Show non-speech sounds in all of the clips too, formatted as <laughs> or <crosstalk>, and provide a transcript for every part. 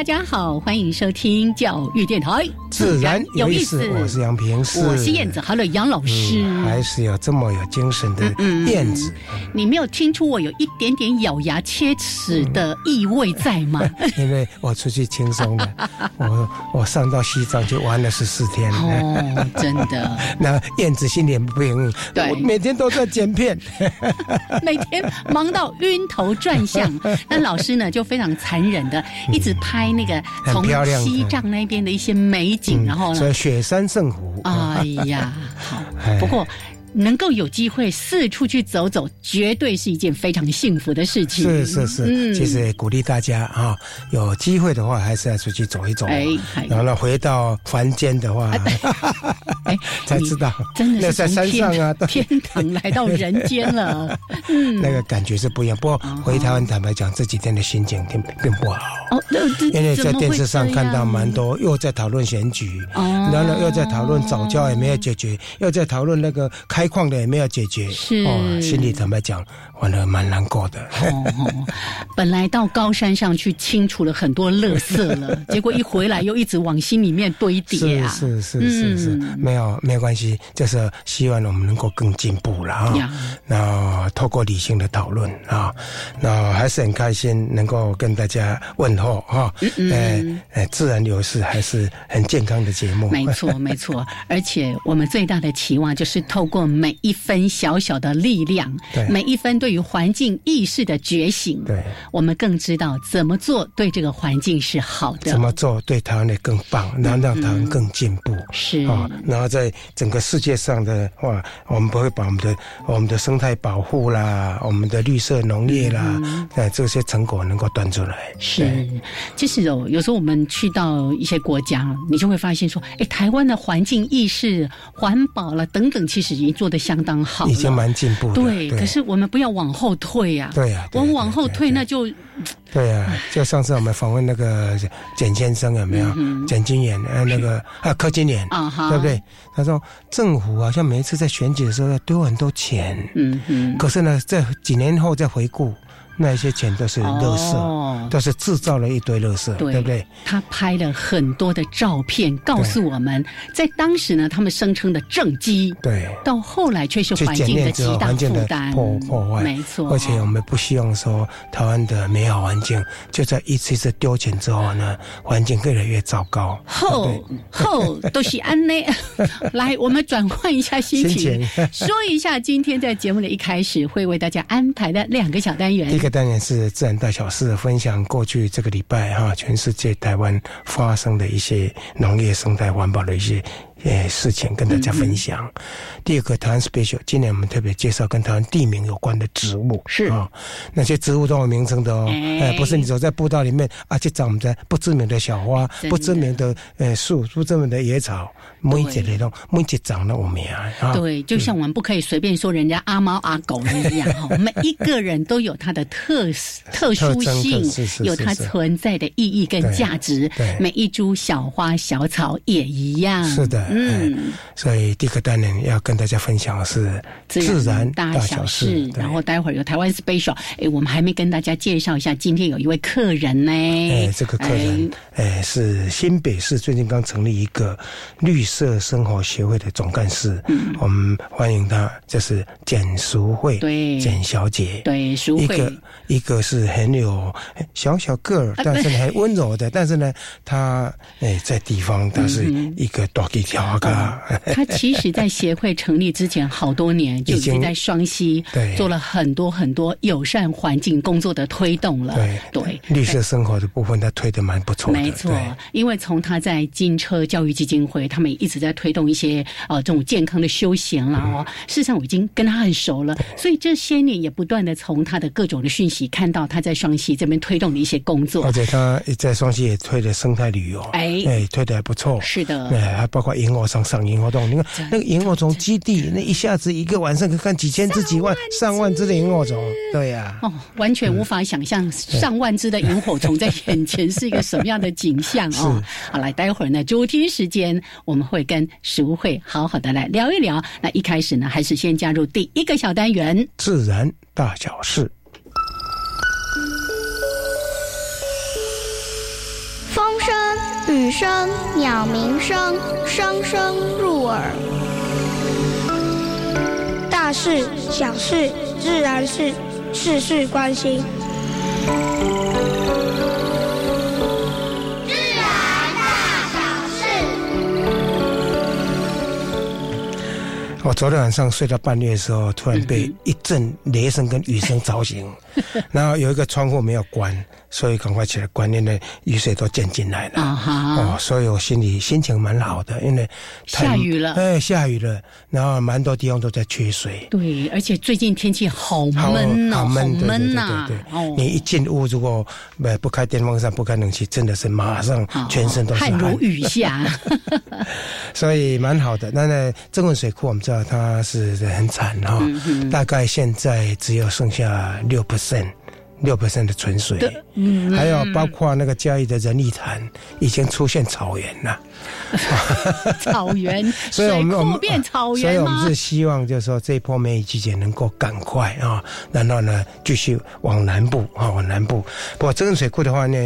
大家好，欢迎收听教育电台，自然有意思。我是杨平，我是燕子。Hello，杨老师，还是有这么有精神的燕子。你没有听出我有一点点咬牙切齿的意味在吗？因为我出去轻松的，<laughs> 我我上到西藏就玩了十四天。哦，真的。<laughs> 那燕子心里不平，对，每天都在剪片，<laughs> 每天忙到晕头转向。那老师呢，就非常残忍的一直拍。那个从西藏那边的一些美景，然后呢，雪山圣湖。哎呀，好，<laughs> 不过。能够有机会四处去走走，绝对是一件非常幸福的事情。是是是，嗯，其实鼓励大家啊，有机会的话还是要出去走一走。哎，然后呢，回到凡间的话，哎，<laughs> 才知道真的是在山上啊，<laughs> 天堂来到人间了。嗯，那个感觉是不一样。不过回台湾坦白讲，这几天的心情并并不好。哦，因为在电视上看到蛮多又在讨论选举，然后又在讨论早教也没有解决，又在讨论那个开。开矿的也没有解决，是哦，心里坦白讲，玩的蛮难过的。哦，本来到高山上去清除了很多垃圾了，<laughs> 结果一回来又一直往心里面堆叠啊！是是是是是，没有没有关系，就是希望我们能够更进步了啊。那透过理性的讨论啊，那还是很开心能够跟大家问候哈。嗯嗯，自然流事还是很健康的节目。没错没错，<laughs> 而且我们最大的期望就是透过。每一分小小的力量，每一分对于环境意识的觉醒，对，我们更知道怎么做对这个环境是好的。怎么做对台湾的更棒，然后让台湾更进步。是啊，然后在整个世界上的话，我们不会把我们的我们的生态保护啦，我们的绿色农业啦，哎，这些成果能够端出来。是，就是有，有时候我们去到一些国家，你就会发现说，哎，台湾的环境意识、环保了等等，其实已经。做的相当好，已经蛮进步。对，可是我们不要往后退呀。对呀，我们往后退那就。对呀，就上次我们访问那个简先生有没有？简金眼呃，那个啊柯金眼啊，对不对？他说政府好像每一次在选举的时候要丢很多钱，嗯嗯，可是呢，在几年后再回顾。那些钱都是垃圾，都是制造了一堆垃圾，对不对？他拍了很多的照片，告诉我们在当时呢，他们声称的政绩，对，到后来却是环境的极大负担，破破坏，没错。而且我们不希望说台湾的美好环境就在一次一次丢钱之后呢，环境越来越糟糕。后后都是安内，<laughs> 来，我们转换一下心情，说一下今天在节目的一开始会为大家安排的两个小单元。这个当然是自然大小事，分享过去这个礼拜哈，全世界台湾发生的一些农业生态环保的一些。诶，事情跟大家分享。第二个台湾 special，今年我们特别介绍跟台湾地名有关的植物，是啊，那些植物都有名称的哦，哎，不是你走在步道里面啊，去找我们的不知名的小花、不知名的呃树、不知名的野草，每一节里头每一节长得有名啊。对，就像我们不可以随便说人家阿猫阿狗一样 <laughs> 哈，每一个人都有它的特特殊性，有它存在的意义跟价值。对，每一株小花小草也一样。是的。嗯，所以第一个单元要跟大家分享的是自然大小事。然后待会儿有台湾 special，哎，我们还没跟大家介绍一下，今天有一位客人呢。哎，这个客人哎是新北市最近刚成立一个绿色生活协会的总干事。嗯，我们欢迎他，就是简淑慧，对，简小姐，对，淑慧。一个一个是很有小小个儿，但是很温柔的，但是呢，他哎在地方他是一个大他其实，在协会成立之前好多年就 <laughs> 已经在双溪做了很多很多友善环境工作的推动了。对对，绿色生活的部分他推的蛮不错的。没错，因为从他在金车教育基金会，他们一直在推动一些呃这种健康的休闲啦哦。事实上，我已经跟他很熟了，所以这些年也不断的从他的各种的讯息看到他在双溪这边推动的一些工作。而且他在双溪也推的生态旅游，哎哎，推的还不错。是的，哎，还包括萤火上上萤火洞，你看那个萤火虫基地，那一下子一个晚上可以看几千只、几万、上万只的萤火虫，对呀，哦，完全无法想象上万只的萤火虫在眼前是一个什么样的景象哦。好，来，待会儿呢，主题时间我们会跟食物会好好的来聊一聊。那一开始呢，还是先加入第一个小单元——自然大小事。雨声、鸟鸣声，声声入耳。大事、小事、自然事，事事关心。自然大小事我昨天晚上睡到半夜的时候，突然被一阵雷声跟雨声吵醒，<laughs> 然后有一个窗户没有关，所以赶快起来关，因为雨水都溅进来了。哦，所以我心里心情蛮好的，因为下雨了。哎，下雨了，然后蛮多地方都在缺水。对，而且最近天气好闷哦，好闷呐。对对对，你一进屋，如果不不开电风扇、不开冷气，真的是马上全身都是汗如雨下。<laughs> <laughs> 所以蛮好的。那呢，这文水库我们知道。它是很惨哈，大概现在只有剩下六 percent，六 percent 的纯水，还有包括那个嘉义的仁义潭已经出现草原了。<laughs> 草原，<laughs> 所以我们我们变草原所以我们是希望就是说这一波梅雨季节能够赶快啊，然后呢继续往南部啊往南部。不过真水库的话呢，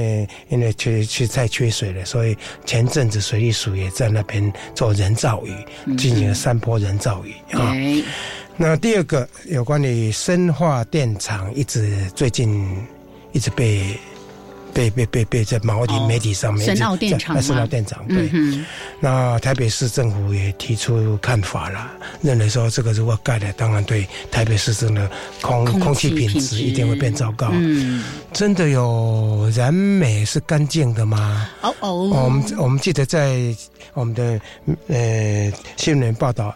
因为缺缺太缺水了，所以前阵子水利署也在那边做人造雨，进行了三波人造雨啊。那第二个有关于生化电厂，一直最近一直被。被被被被在毛体媒体上面，深澳电厂深澳电厂对。那台北市政府也提出看法了，认为说这个如果盖了，当然对台北市政的空空气品质一定会变糟糕。嗯，真的有燃煤是干净的吗？哦哦，我们我们记得在我们的呃新闻报道。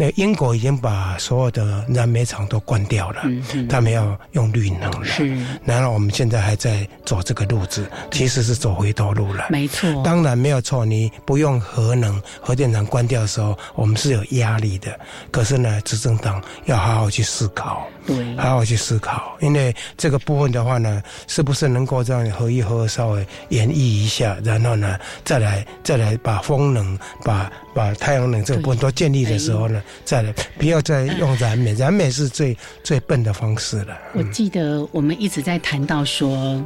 那英国已经把所有的燃煤厂都关掉了，他们要用绿能了。是，然后我们现在还在走这个路子，其实是走回头路了。没错，当然没有错。你不用核能，核电厂关掉的时候，我们是有压力的。可是呢，执政党要好好去思考，对，好好去思考，因为这个部分的话呢，是不是能够这样合一合二稍微演绎一下，然后呢，再来再来把风能把。把太阳能这个部分都建立的时候呢，再来不要再用燃煤，燃煤是最最笨的方式了。我记得我们一直在谈到说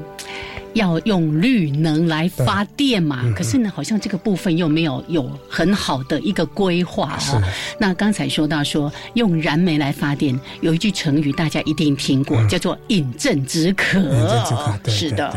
要用绿能来发电嘛，可是呢，好像这个部分又没有有很好的一个规划哦。那刚才说到说用燃煤来发电，有一句成语大家一定听过，叫做饮鸩止渴。饮鸩止渴，是的。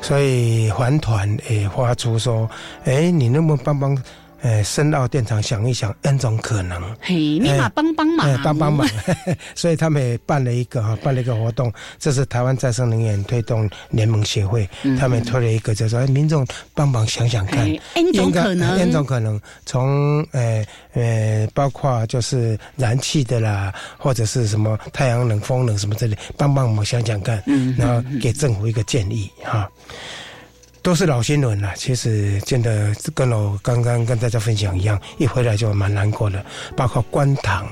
所以环团也发出说，哎，你能不能帮帮？诶，深澳电厂想一想，N 种可能。嘿，你嘛帮帮忙，帮帮忙。<laughs> 所以他们也办了一个哈，办了一个活动，这是台湾再生能源推动联盟协会，他们推了一个叫做“民众帮忙想想看，N 种可能，N 种可能，从诶诶，包括就是燃气的啦，或者是什么太阳能、风能什么之类，帮帮我们想想看，然后给政府一个建议哈。都是老新闻了，其实真的跟我刚刚跟大家分享一样，一回来就蛮难过的。包括官塘，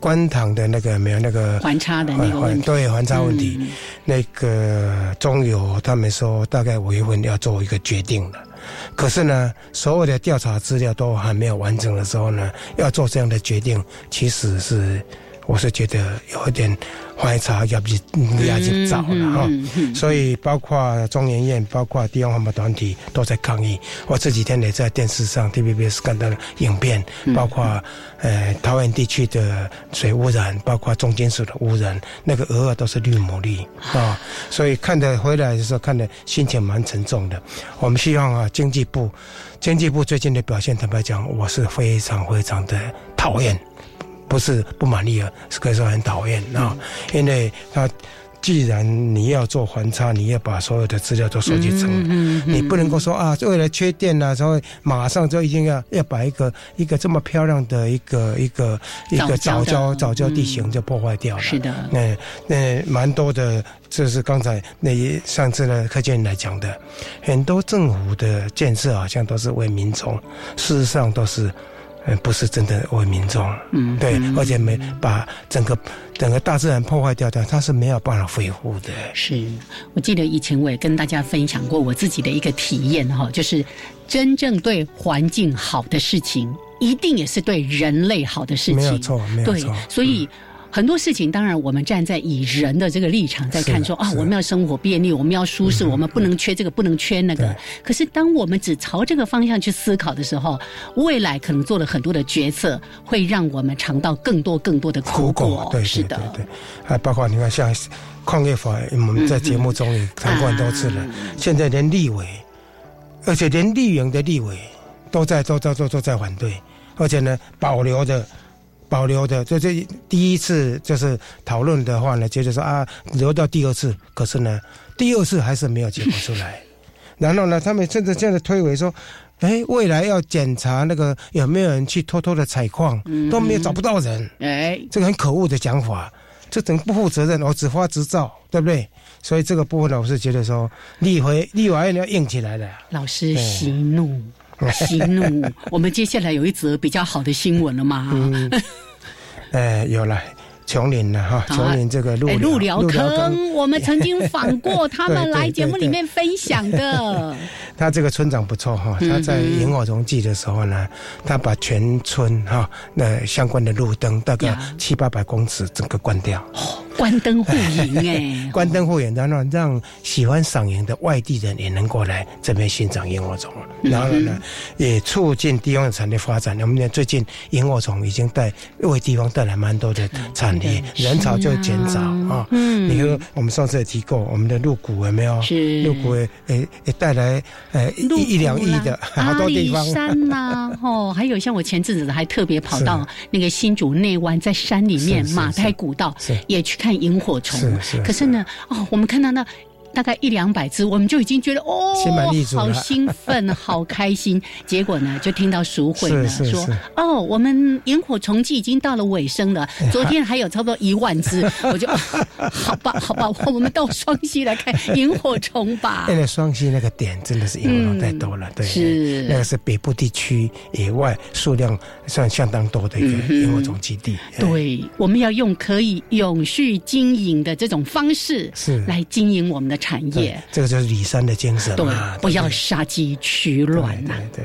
官塘的那个没有那个环差的那个问题，对环差问题，那个中油他们说大概五月份要做一个决定了。可是呢，所有的调查资料都还没有完整的时候呢，要做这样的决定，其实是。我是觉得有一点怀查要比要去早了哈，所以包括中研院、包括地方环保团体都在抗议。我这几天也在电视上 TVBS 看到了影片，包括呃桃园地区的水污染，包括重金属的污染，那个鹅都是绿牡蛎啊，所以看的回来的时候看的心情蛮沉重的。我们希望啊，经济部经济部最近的表现，坦白讲，我是非常非常的讨厌。不是不满意啊，是可以说很讨厌啊，因为他既然你要做环差，你要把所有的资料都收集成，嗯你不能够说啊，为了缺电啊，所以马上就一定要要把一个一个这么漂亮的一个一个一个早教早教地形就破坏掉了。是的，那那蛮多的，这是刚才那上次呢柯建来讲的，很多政府的建设好像都是为民众，事实上都是。嗯，不是真的为民众，嗯，对，而且没把整个整个大自然破坏掉掉，它是没有办法恢复的。是我记得以前我也跟大家分享过我自己的一个体验哈，就是真正对环境好的事情，一定也是对人类好的事情，没有错，没有错，所以。很多事情，当然我们站在以人的这个立场在看，说啊，我们要生活便利，我们要舒适，我们不能缺这个，不能缺那个。可是，当我们只朝这个方向去思考的时候，未来可能做了很多的决策，会让我们尝到更多更多的苦果。对，是的，对。还包括你看，像矿业法，我们在节目中也谈过很多次了。现在连立委，而且连立营的立委都在都在都都在反对，而且呢，保留的。保留的，这这第一次就是讨论的话呢，接着说啊，留到第二次，可是呢，第二次还是没有结果出来。<laughs> 然后呢，他们甚至这样的推诿说，哎，未来要检查那个有没有人去偷偷的采矿，都没有找不到人。哎，这个很可恶的讲法，这等不负责任，我只发执照，对不对？所以这个部分呢，我是觉得说，立回立法院要硬起来了。老师息怒。息怒，我们接下来有一则比较好的新闻了吗？<laughs> 哎，有了。琼林呢？哈，琼林这个路路寮坑，我们曾经访过他们 <laughs> 来节目里面分享的。<laughs> 他这个村长不错哈，他在萤火虫季的时候呢，他把全村哈那相关的路灯大概七八百公尺整个关掉。关灯护影哎，<laughs> 关灯护影，然后让喜欢赏萤的外地人也能过来这边欣赏萤火虫。然后呢，也促进地方产业发展。我们最近萤火虫已经带为地方带来蛮多的产业，人潮就减少啊。嗯，你说我们上次也提过，我们的入股有没有？是入股诶也带来诶一一两亿的 <laughs> 好多地方。山呐，<laughs> 哦，还有像我前阵子还特别跑到那个新竹内湾，在山里面马太古道也去看。萤火虫，可是呢，哦，我们看到那。大概一两百只，我们就已经觉得哦，好兴奋，好开心。<laughs> 结果呢，就听到鼠会呢说：“哦，我们萤火虫季已经到了尾声了，<laughs> 昨天还有差不多一万只。<laughs> ”我就好吧，好吧，我们到双溪来看萤火虫吧。现在双溪那个点真的是萤火虫太多了，对，是那个是北部地区野外数量算相当多的一个萤火虫基地。对，我们要用可以永续经营的这种方式，是来经营我们的。产业，这个就是李三的精神，对，不要杀鸡取卵呐，对。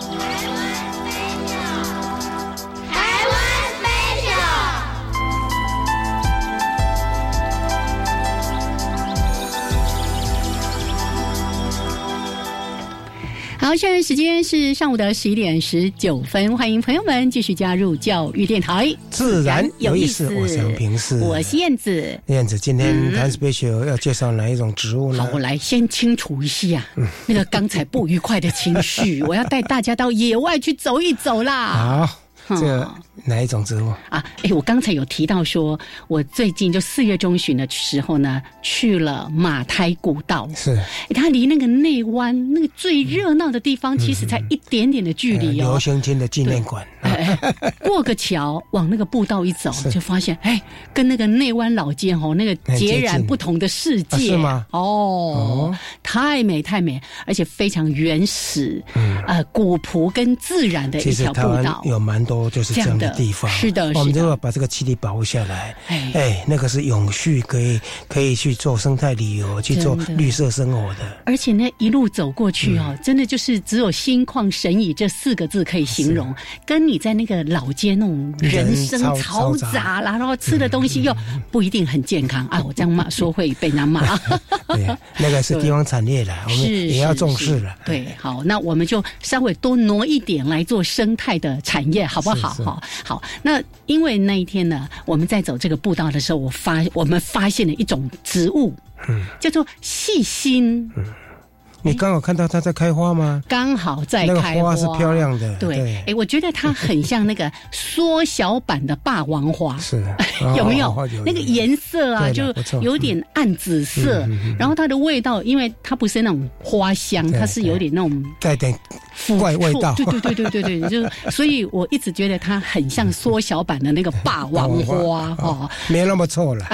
好，现在时间是上午的十一点十九分，欢迎朋友们继续加入教育电台，自然有意思。我是平是，我是燕子。燕子，今天谈 special 要介绍哪一种植物呢？好，我来先清除一下那个刚才不愉快的情绪。<laughs> 我要带大家到野外去走一走啦。好。这哪一种植物啊？哎，我刚才有提到说，我最近就四月中旬的时候呢，去了马台古道。是，它离那个内湾那个最热闹的地方，其实才一点点的距离哦。刘兴金的纪念馆。<laughs> 过个桥，往那个步道一走，就发现，哎，跟那个内湾老街哦，那个截然不同的世界。是吗？哦，太美太美，而且非常原始，呃，古朴跟自然的一条步道。有蛮多就是这样的地方。是的，我们就要把这个基地保护下来。哎，那个是永续，可以可以去做生态旅游，去做绿色生活的。而且那一路走过去哦，真的就是只有心旷神怡这四个字可以形容。跟你在那个老街那种人声嘈杂啦，然后吃的东西又不一定很健康 <laughs> 啊！我这样骂说会被人家骂。<laughs> 对，那个是地方产业的，我们也要重视了。对，好，那我们就稍微多挪一点来做生态的产业，好不好？好，好。那因为那一天呢，我们在走这个步道的时候，我发我们发现了一种植物，嗯，叫做细心。嗯。你刚好看到它在开花吗？刚好在开花，是漂亮的。对，哎，我觉得它很像那个缩小版的霸王花，是 <laughs> 有没有？那个颜色啊，就有点暗紫色。然后它的味道，因为它不是那种花香，它是有点那种带点怪味道。对对对对对对，就 <laughs> 所以我一直觉得它很像缩小版的那个霸王花哦，没那么臭了，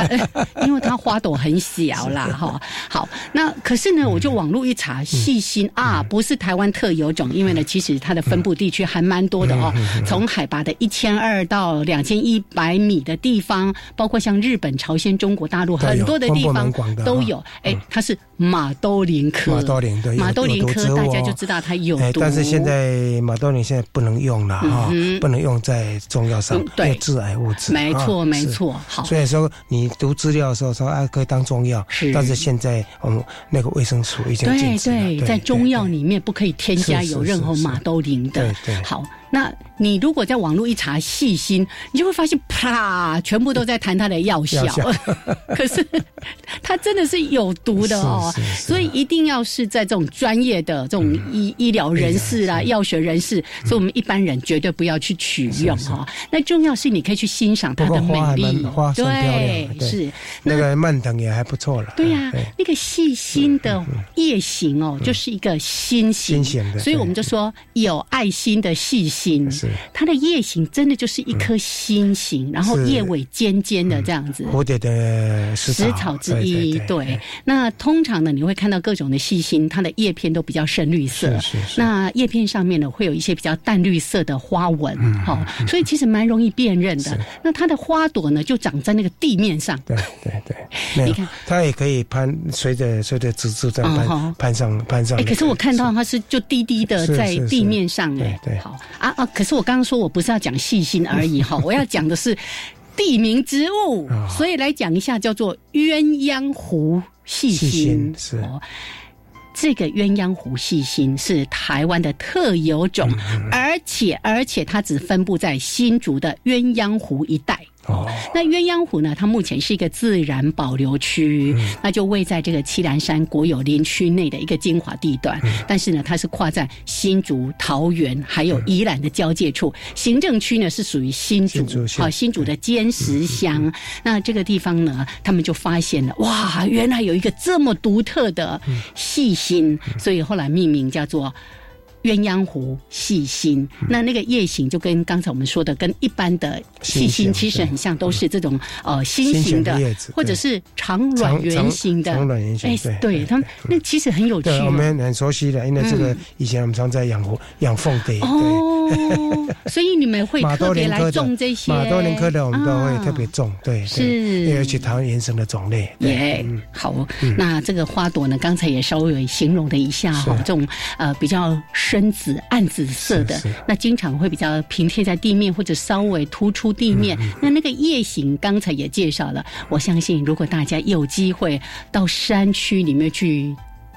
因为它花朵很小啦 <laughs> 哈。好，那可是呢，我就网络一查。细心啊，不是台湾特有种，因为呢，其实它的分布地区还蛮多的哦。从海拔的一千二到两千一百米的地方，包括像日本、朝鲜、中国大陆很多的地方都有。哎，它是马兜铃科，马兜铃对，马兜铃科大家就知道它有毒。但是现在马兜铃现在不能用了哈，不能用在中药上，对，致癌物质。没错，没错。好，所以说你读资料的时候说啊，可以当中药，但是现在我们那个卫生署已经禁止。对，在中药里面不可以添加有任何马兜铃的。对对好。那你如果在网络一查细心，你就会发现，啪，全部都在谈它的药效。<laughs> 可是它真的是有毒的哦，所以一定要是在这种专业的这种医医疗人士啦、药学人士，所以我们一般人绝对不要去取用哈。那重要是你可以去欣赏它的美丽，对，是。那个蔓藤也还不错了。对呀，那个细心的叶形哦，就是一个心形，心形的所以我们就说有爱心的细。心是它的叶形真的就是一颗心形，然后叶尾尖尖的这样子。蝴蝶的食草之一，对。那通常呢，你会看到各种的细心，它的叶片都比较深绿色。是是。那叶片上面呢，会有一些比较淡绿色的花纹，好，所以其实蛮容易辨认的。那它的花朵呢，就长在那个地面上。对对对。你看，它也可以攀，随着随着植株在攀攀上攀上。哎，可是我看到它是就低低的在地面上，哎，对，好啊。啊啊！可是我刚刚说我不是要讲细心而已 <laughs> 哈，我要讲的是地名植物，所以来讲一下叫做鸳鸯湖细心是。这个鸳鸯湖细心是台湾的特有种，而且而且它只分布在新竹的鸳鸯湖一带。哦，那鸳鸯湖呢？它目前是一个自然保留区，那就位在这个七兰山国有林区内的一个精华地段。但是呢，它是跨在新竹、桃园还有宜兰的交界处，行政区呢是属于新竹，好新竹的尖石乡。那这个地方呢，他们就发现了，哇，原来有一个这么独特的细心，所以后来命名叫做。鸳鸯湖细心，那那个夜行就跟刚才我们说的，跟一般的细心其实很像，都是这种呃心形的，或者是长卵圆形的。长卵圆形，哎，对他们那其实很有趣。我们很熟悉的，因为这个以前我们常在养湖养凤蝶。哦，所以你们会特别来种这些马多林科的，我们都会特别种。对，是尤其台湾原生的种类。耶，好，那这个花朵呢，刚才也稍微形容了一下哈，这种呃比较。深紫、暗紫色的，那经常会比较平贴在地面，或者稍微突出地面。那那个夜行，刚才也介绍了。我相信，如果大家有机会到山区里面去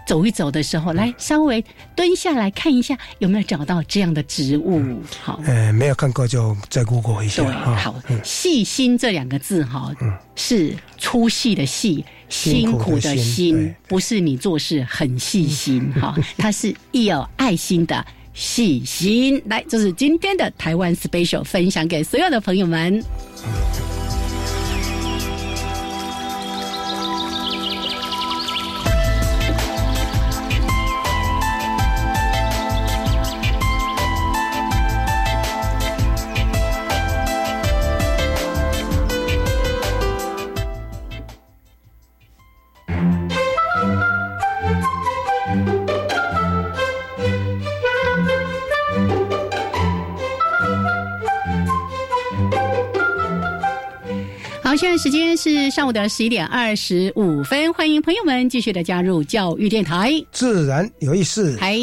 走一走的时候，来稍微蹲下来看一下，有没有找到这样的植物？好，呃，没有看过就再 Google 一下。对，好，细心这两个字，哈，是粗细的细。辛苦的心，不是你做事很细心哈，<laughs> 它是有爱心的细心。来，这是今天的台湾 special，分享给所有的朋友们。现在时间是上午的十一点二十五分，欢迎朋友们继续的加入教育电台，自然有意思。嗨。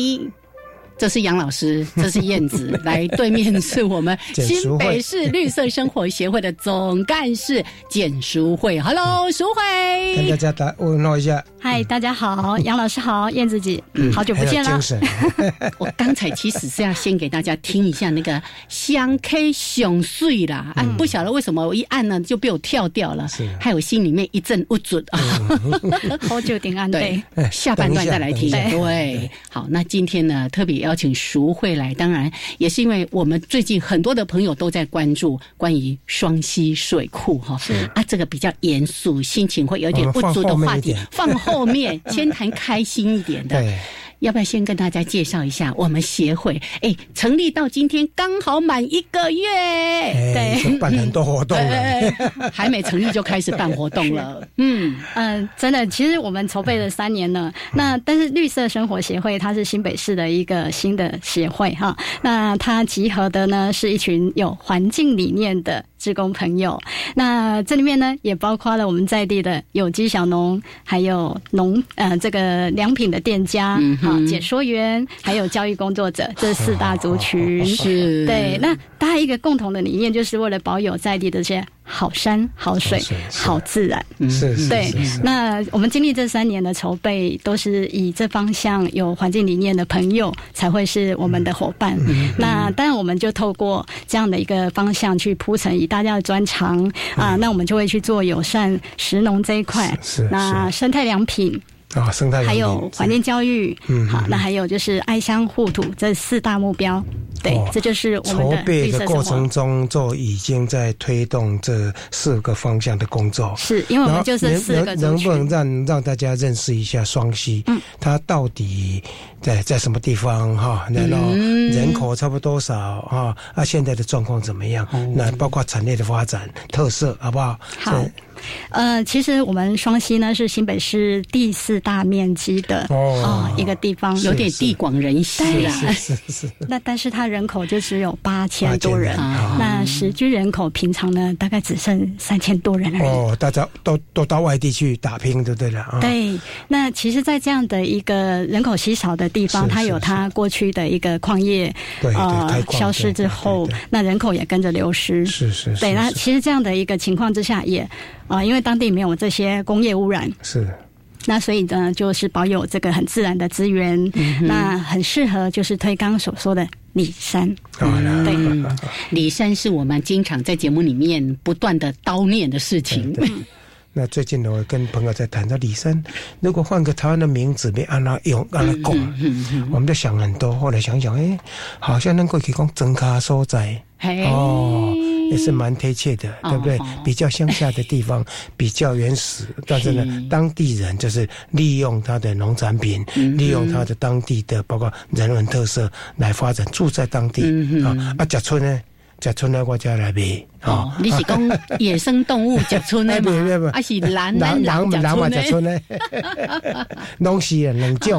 这是杨老师，<laughs> 这是燕子，来对面是我们 <laughs> 新北市绿色生活协会的总干事简淑慧。Hello，淑慧，跟大家打问候一下。嗨，大家好，杨老师好，燕子姐，好久不见了。<laughs> 我刚才其实是要先给大家听一下那个香 K 熊碎啦，哎，不晓得为什么我一按呢就被我跳掉了，害我心里面一阵不准啊。好久点按对，下半段再来听。对，好，那今天呢特别。邀请淑慧来，当然也是因为我们最近很多的朋友都在关注关于双溪水库哈，啊，这个比较严肃，心情会有点不足的话题，<laughs> 放后面，先谈开心一点的。要不要先跟大家介绍一下我们协会？哎，成立到今天刚好满一个月，对，办很多活动了，还没成立就开始办活动了。<laughs> 嗯嗯，真的，其实我们筹备了三年了。那但是绿色生活协会它是新北市的一个新的协会哈，那它集合的呢是一群有环境理念的。职工朋友，那这里面呢也包括了我们在地的有机小农，还有农呃这个良品的店家，好解说员，还有教育工作者，<laughs> 这四大族群是对。那大家一个共同的理念，就是为了保有在地的这些。好山好水好自然，是，对。那我们经历这三年的筹备，都是以这方向有环境理念的朋友才会是我们的伙伴。那当然，我们就透过这样的一个方向去铺陈，以大家的专长啊，那我们就会去做友善食农这一块，是那生态良品。啊，生态还有环境教育，嗯，好，那还有就是爱乡护土这四大目标，对，这就是我们的筹备的过程中就已经在推动这四个方向的工作。是因为我们就是四个能不能让让大家认识一下双溪？嗯，它到底在在什么地方？哈，然后人口差不多多少？啊，啊，现在的状况怎么样？那包括产业的发展特色，好不好？好。呃，其实我们双溪呢是新北市第四大面积的哦一个地方，有点地广人稀啊。是是是。那但是它人口就只有八千多人，那实居人口平常呢大概只剩三千多人而已。哦，大家都都到外地去打拼，对不对了？对。那其实，在这样的一个人口稀少的地方，它有它过去的一个矿业呃消失之后，那人口也跟着流失。是是。对，那其实这样的一个情况之下也。啊，因为当地没有这些工业污染，是，那所以呢，就是保有这个很自然的资源，那很适合就是推刚所说的李山。对，李山是我们经常在节目里面不断的叨念的事情。那最近呢，我跟朋友在谈到李生，如果换个台湾的名字，别按他用，按他讲，我们在想很多。后来想想，哎，好像能够提供增卡所在，哦，也是蛮贴切的，对不对？比较乡下的地方，比较原始，但是呢，当地人就是利用他的农产品，利用他的当地的包括人文特色来发展，住在当地啊。啊，甲村呢？甲村呢，我家来卖。哦，你是讲 <laughs> 野生动物甲村的吗？还是蓝蓝蓝甲村的？东西很冷静。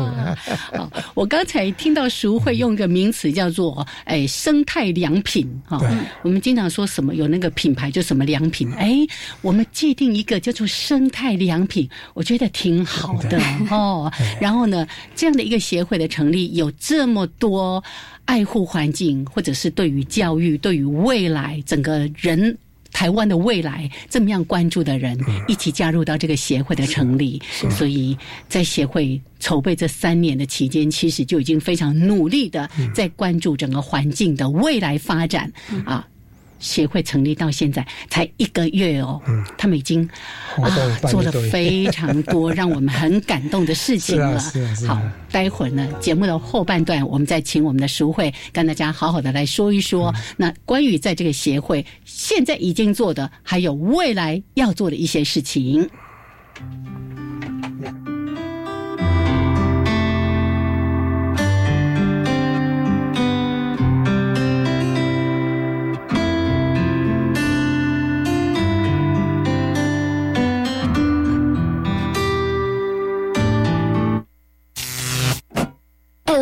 我刚才听到熟会用一个名词叫做“哎生态良品”哈。我们经常说什么有那个品牌就什么良品。哎，我们界定一个叫做生态良品，我觉得挺好的 <laughs> 哦。然后呢，这样的一个协会的成立，有这么多爱护环境，或者是对于教育、对于未来整个。人台湾的未来这么样关注的人，一起加入到这个协会的成立，所以在协会筹备这三年的期间，其实就已经非常努力的在关注整个环境的未来发展。啊。协会成立到现在才一个月哦，嗯，他们已经啊做了非常多 <laughs> 让我们很感动的事情了。好，待会儿呢，节目的后半段，我们再请我们的淑慧跟大家好好的来说一说，那关于在这个协会现在已经做的，还有未来要做的一些事情。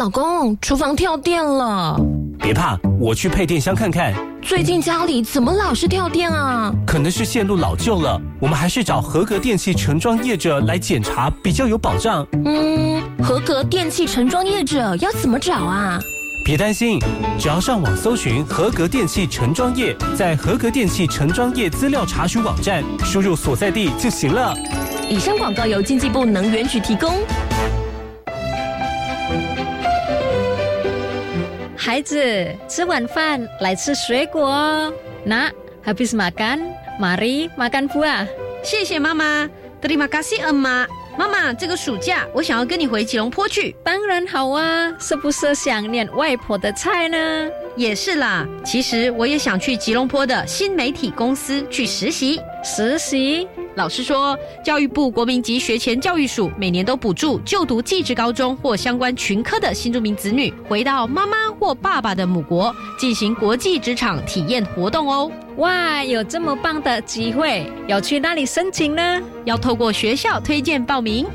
老公，厨房跳电了，别怕，我去配电箱看看。最近家里怎么老是跳电啊？可能是线路老旧了，我们还是找合格电器承装业者来检查，比较有保障。嗯，合格电器承装业者要怎么找啊？别担心，只要上网搜寻合格电器承装业，在合格电器承装业资料查询网站输入所在地就行了。以上广告由经济部能源局提供。孩子，吃晚饭来吃水果。那，habis makan，mari makan buah。谢谢妈妈，terima kasih emma。妈妈，这个暑假我想要跟你回吉隆坡去。当然好啊，是不是想念外婆的菜呢？也是啦，其实我也想去吉隆坡的新媒体公司去实习。实习。老师说，教育部国民级学前教育署每年都补助就读技职高中或相关群科的新住民子女，回到妈妈或爸爸的母国进行国际职场体验活动哦。哇，有这么棒的机会，要去那里申请呢？要透过学校推荐报名。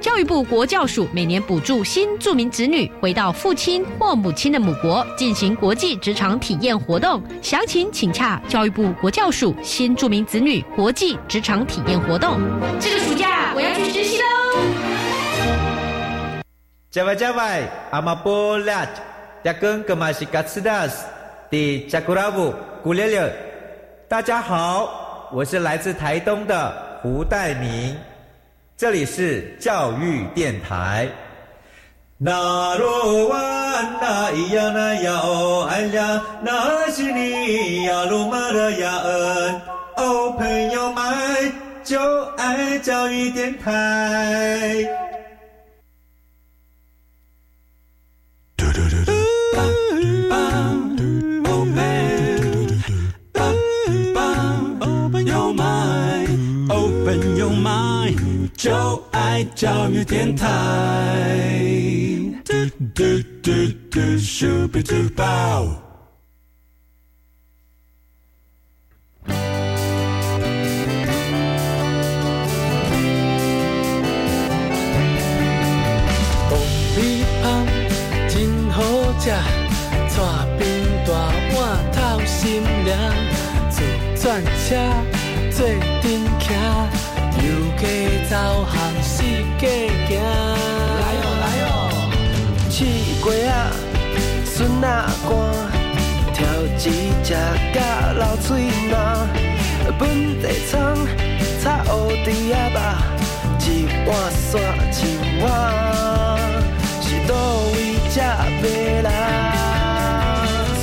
教育部国教署每年补助新住民子女回到父亲或母亲的母国进行国际职场体验活动，详情请洽教育部国教署新住民子女国际职场体验活动。这个暑假我要去实习喽！加外加外，阿玛波拉，加根格玛西卡斯达斯，的加古拉布古列列。大家好，我是来自台东的胡代明。这里是教育电台。那罗哇那咿呀那呀哦哎呀，那是你呀鲁玛的呀恩哦，朋友们就爱教育电台。就爱教育电台。嘟嘟嘟嘟咻比嘟爆。爆米香真好食，带冰大碗透心凉，自转车坐顶徛。游街走巷四界行，来哦来哦，试过啊，笋啊干，挑一只甲流水麻，本地葱，炒乌猪仔肉，一碗山青蛙，是倒位食袂啦？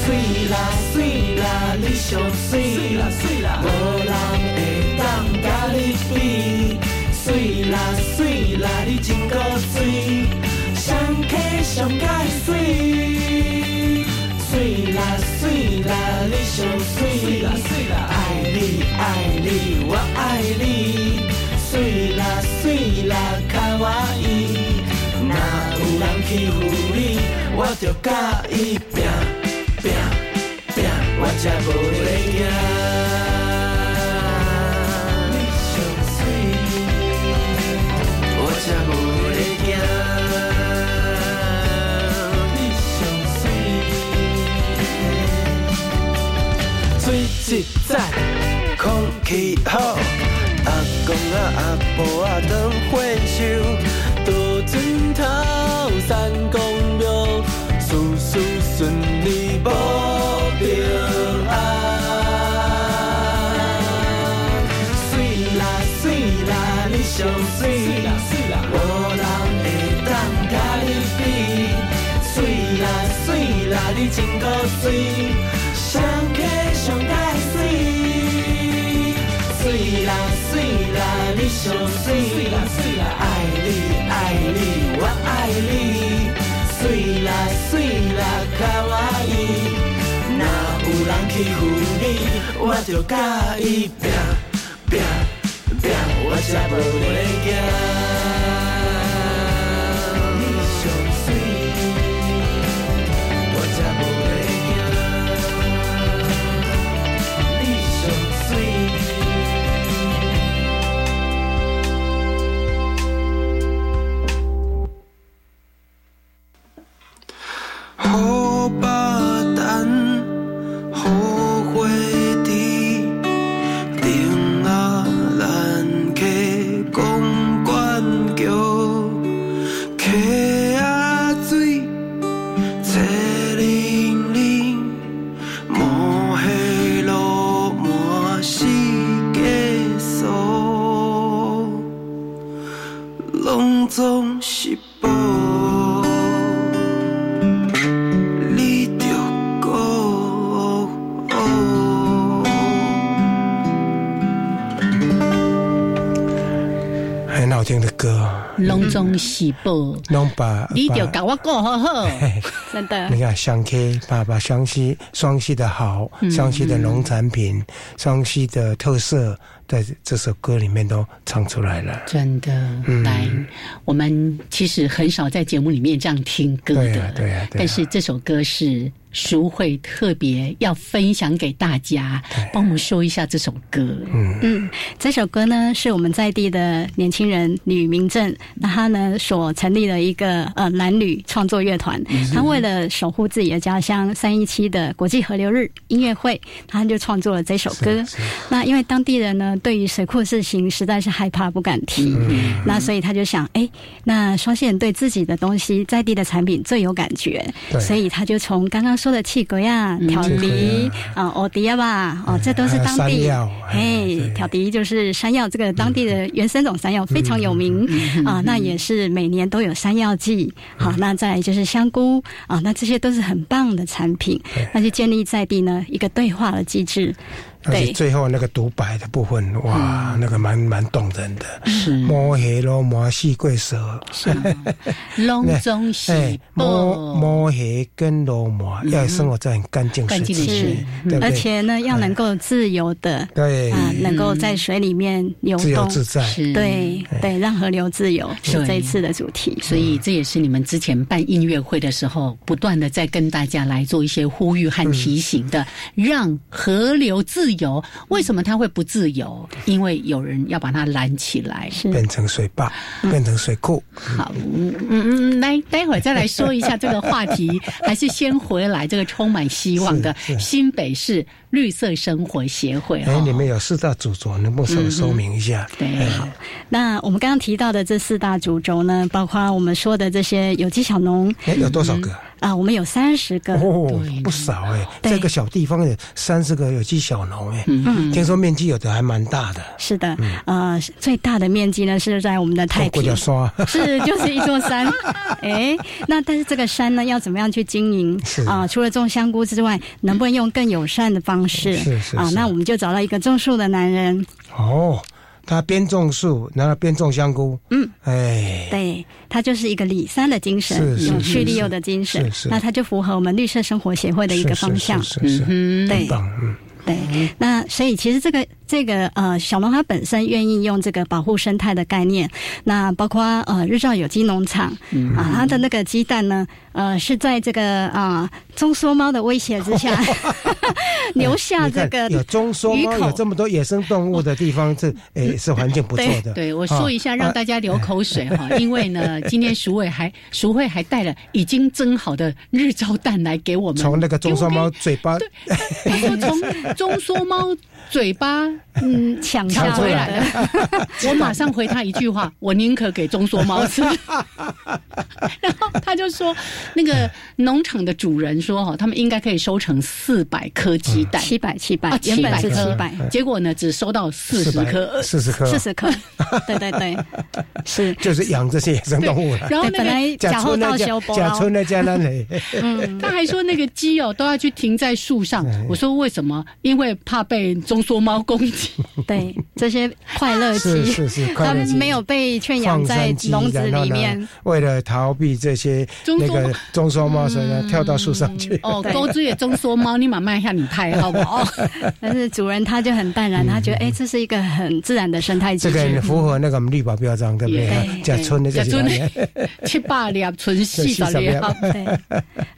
水啦水啦，你上水，无人会当甲你比。水啦水啦，你真够水，上溪上界水。水啦水啦，你上水，爱你爱你我爱你。水啦水啦，卡哇伊，若有人欺负你，我就甲伊拼拼拼。我才无会惊。一盏，空气好，阿公啊阿婆啊当火烧，多枕头三公庙，事事顺利无。平安，水啦水啦，你上水，无人会当甲你比。水啦水啦，你真够水，上水啦水啦，爱你爱你我爱你，水啦水啦卡哇伊，若有人欺负你，我就甲伊拼拼拼，我才无袂惊。拢把你就跟我过好好，真的。你看湘 K，把把湘西双溪的好，湘西的农产品，湘西的特色，在这首歌里面都唱出来了。真的，来，我们其实很少在节目里面这样听歌的，对呀，对呀。但是这首歌是。淑慧特别要分享给大家，帮我们说一下这首歌。嗯嗯，这首歌呢是我们在地的年轻人吕明正，那他呢所成立的一个呃男女创作乐团。他为了守护自己的家乡三一七的国际河流日音乐会，他就创作了这首歌。那因为当地人呢对于水库事情实在是害怕不敢提，那所以他就想，哎，那双溪人对自己的东西在地的产品最有感觉，所以他就从刚刚说。的气鬼呀，挑笛啊，哦迪亚吧，哦，这都是当地，嘿，挑笛就是山药，这个当地的原生种山药非常有名。啊，那也是每年都有山药季。好，那再就是香菇。啊，那这些都是很棒的产品，那就建立在地呢一个对话的机制。对，最后那个独白的部分，哇，那个蛮蛮动人的。是。摸黑咯，摸细龟蛇，龙 <laughs> 中细摸摸黑跟罗摸，要生活在很干净的水区，而且呢，要能够自由的，对。啊，能够在水里面游动，自由自在，对对，让河流自由是。这一次的主题。所以这也是你们之前办音乐会的时候，不断的在跟大家来做一些呼吁和提醒的，让河流自。由为什么它会不自由？因为有人要把它拦起来，变成水坝，变成水库。好，嗯嗯嗯，来，待会儿再来说一下这个话题，<laughs> 还是先回来这个充满希望的新北市绿色生活协会。哎，你们有四大主轴，能不能稍微说明一下？对，好。那我们刚刚提到的这四大主轴呢，包括我们说的这些有机小农，哎，有多少个？啊，我们有三十个哦，不少哎，这个小地方有三十个有机小农哎，嗯，听说面积有的还蛮大的。是的，呃，最大的面积呢是在我们的太平，是就是一座山。<laughs> 哎，那但是这个山呢要怎么样去经营啊？除了种香菇之外，能不能用更友善的方式？是是啊，那我们就找到一个种树的男人。哦。他边种树，然后边种香菇。嗯，哎，对，他就是一个李三的精神，有去利诱的精神。那他就符合我们绿色生活协会的一个方向。是嗯，对，对。那所以其实这个。这个呃，小龙它本身愿意用这个保护生态的概念，那包括呃日照有机农场啊，它的那个鸡蛋呢，呃是在这个啊中缩猫的威胁之下 <laughs> 留下这个有中缩猫有这么多野生动物的地方，这诶 <laughs> 是环境不错的。对，我说一下让大家流口水哈，因为呢，<laughs> 今天鼠尾还淑慧还带了已经蒸好的日照蛋来给我们，从那个中缩猫嘴巴，对，说从中缩猫。嘴巴嗯抢下回来了，<laughs> 我马上回他一句话：我宁可给中缩猫吃。<laughs> 然后他就说：那个农场的主人说哈，他们应该可以收成四百颗鸡蛋，七百七百，原本是七百，结果呢只收到四十颗，四十颗，四十颗，对对对，<laughs> 是。就是养这些野生动物了。然后本来假后到修假村的家那里，嗯，他还说那个鸡哦都要去停在树上。我说为什么？因为怕被中缩猫攻击。对，这些快乐期是是是，他们没有被圈养在笼子里面，为了逃避这些那个中缩猫，所以呢跳到树上去。哦，钩子也中缩猫，你慢慢下你拍好不好？<laughs> 但是主人他就很淡然，他觉得哎，这是一个很自然的生态机制，这个符合那个绿保标章，对不对？甲 <laughs> 村的甲村 <laughs> 七八粒纯细的粒，对，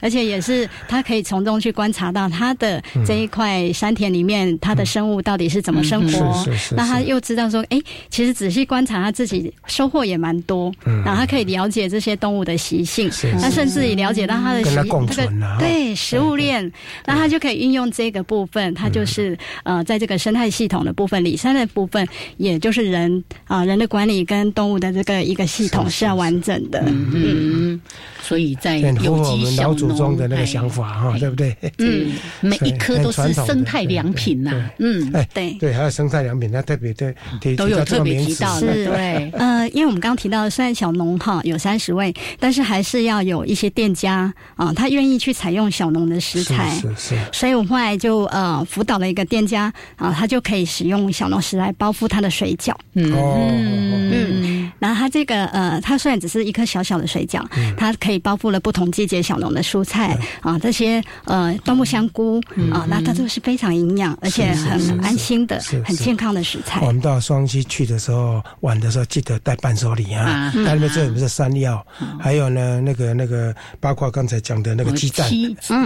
而且也是他可以从中去观察到他的这一块山田里面，它的生物到底是怎么生活。那他又知道说，哎，其实仔细观察他自己收获也蛮多，然后他可以了解这些动物的习性，他甚至也了解到它的习这个对食物链，那他就可以运用这个部分，他就是呃，在这个生态系统的部分，里山的部分，也就是人啊人的管理跟动物的这个一个系统是要完整的。嗯，所以在有机小农的那个想法哈，对不对？嗯，<laughs> 每一颗都是生态良品呐。嗯，哎，对对，还有生态良品，它特别对都有特别提到的。对，呃，因为我们刚刚提到的虽然小农哈有三十位，但是还是要有一些店家啊，他愿意去采用小农的食材。是是。所以我后来就呃辅导了一个店家啊，他就可以使用小农食来包覆他的水饺。嗯嗯。然后他这个呃，他虽然只是一颗小小的水饺，他可以包覆了不同季节小农的蔬菜啊，这些呃冬木香菇啊，那它都是非常营养而且很安心的、很健康的食材。我们到双溪去的时候玩的时候，记得带伴手礼啊，它里面这里不是山药，还有呢那个那个包括刚才讲的那个鸡蛋，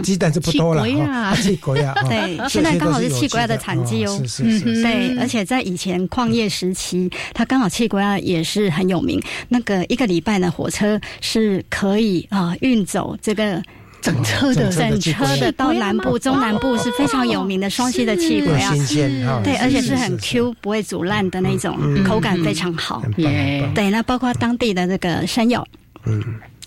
鸡蛋是不多了啊，气鬼啊，<laughs> 对，现在刚好是气国鸭的产季哦，是是是，对，而且在以前矿业时期，它刚好气国鸭也是很有名，那个一个礼拜呢，火车是可以啊运走这个。整车的整车的到南部、中南部是非常有名的双溪的气鬼啊，对，而且是很 Q 不会煮烂的那种，口感非常好。对，那包括当地的这个山药，嗯，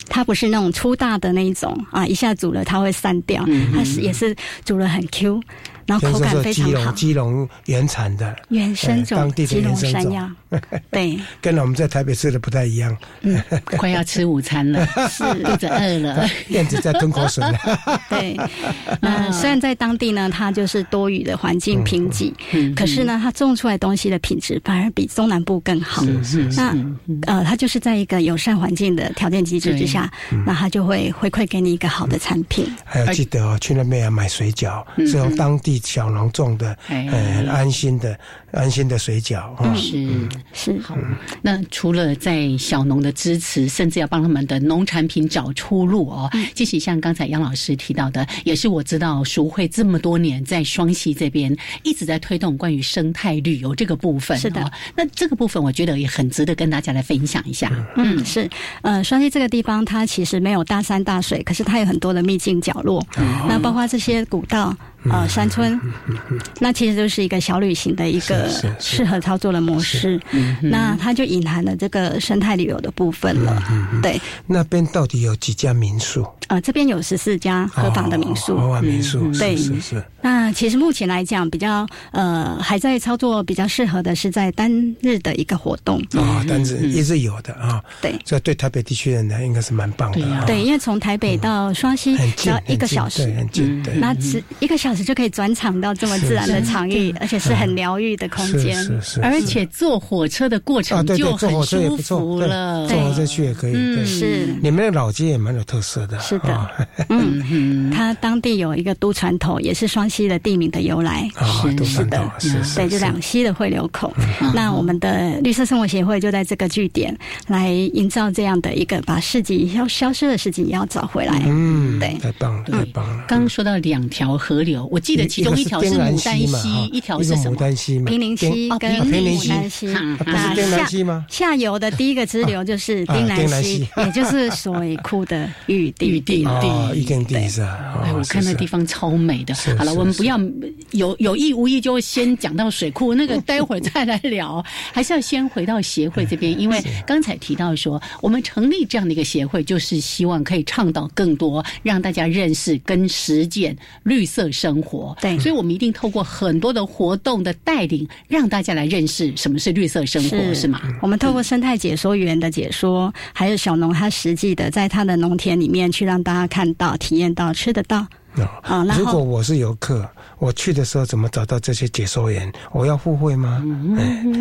它不是那种粗大的那一种啊，一下煮了它会散掉，它是也是煮了很 Q。然后口感非常好，基隆原产的原生种，当地的原生种，<laughs> 对，跟我们在台北吃的不太一样。嗯，快要吃午餐了，是 <laughs> 肚子饿了，燕子在吞口水。<laughs> 对，嗯，虽然在当地呢，它就是多雨的环境贫瘠，可是呢，它种出来东西的品质反而比中南部更好。是是，那呃，它就是在一个友善环境的条件机制之下，那它就会回馈给你一个好的产品。还要记得哦，去那边要买水饺，是用当地。小农种的，呃，安心的、安心的水饺啊，是是好。那除了在小农的支持，甚至要帮他们的农产品找出路哦。即使像刚才杨老师提到的，也是我知道熟会这么多年在双溪这边一直在推动关于生态旅游这个部分。是的，那这个部分我觉得也很值得跟大家来分享一下。嗯，是，呃，双溪这个地方它其实没有大山大水，可是它有很多的秘境角落。那包括这些古道。呃，山村，那其实就是一个小旅行的一个适合操作的模式。那它就隐含了这个生态旅游的部分了。对，那边到底有几家民宿？呃，这边有十四家合法的民宿。合法民宿，对，是是。那其实目前来讲，比较呃还在操作比较适合的是在单日的一个活动。啊，单日一日有的啊。对，这对台北地区人呢应该是蛮棒的。对，因为从台北到双溪只要一个小时，很近。对，那只一个小时就可以转场到这么自然的场域，而且是很疗愈的空间。是是。而且坐火车的过程就很舒服了。坐火车去也可以。嗯，是。你们的老街也蛮有特色的。是的。嗯，它当地有一个都船头，也是双溪的地名的由来。是是的，对，就两溪的汇流口。那我们的绿色生活协会就在这个据点来营造这样的一个，把市集要消失的事情也要找回来。嗯，对，太棒了，太棒了。刚刚说到两条河流，我记得。其中一条是牡丹溪，一条是什么？牡丹溪嘛，平林溪跟牡丹溪。那丁兰溪吗？下游的第一个支流就是丁兰溪，也就是水库的玉地。玉地地，玉地是啊。哎，我看那地方超美的。好了，我们不要有有意无意就先讲到水库，那个 <laughs> 待会儿再来聊。还是要先回到协会这边，因为刚才提到说，我们成立这样的一个协会，就是希望可以倡导更多，让大家认识跟实践绿色生活。对，所以我们一定透过很多的活动的带领，让大家来认识什么是绿色生活，是吗？我们透过生态解说员的解说，还有小农他实际的在他的农田里面去让大家看到、体验到、吃得到。啊，如果我是游客。我去的时候怎么找到这些解说员？我要付费吗？能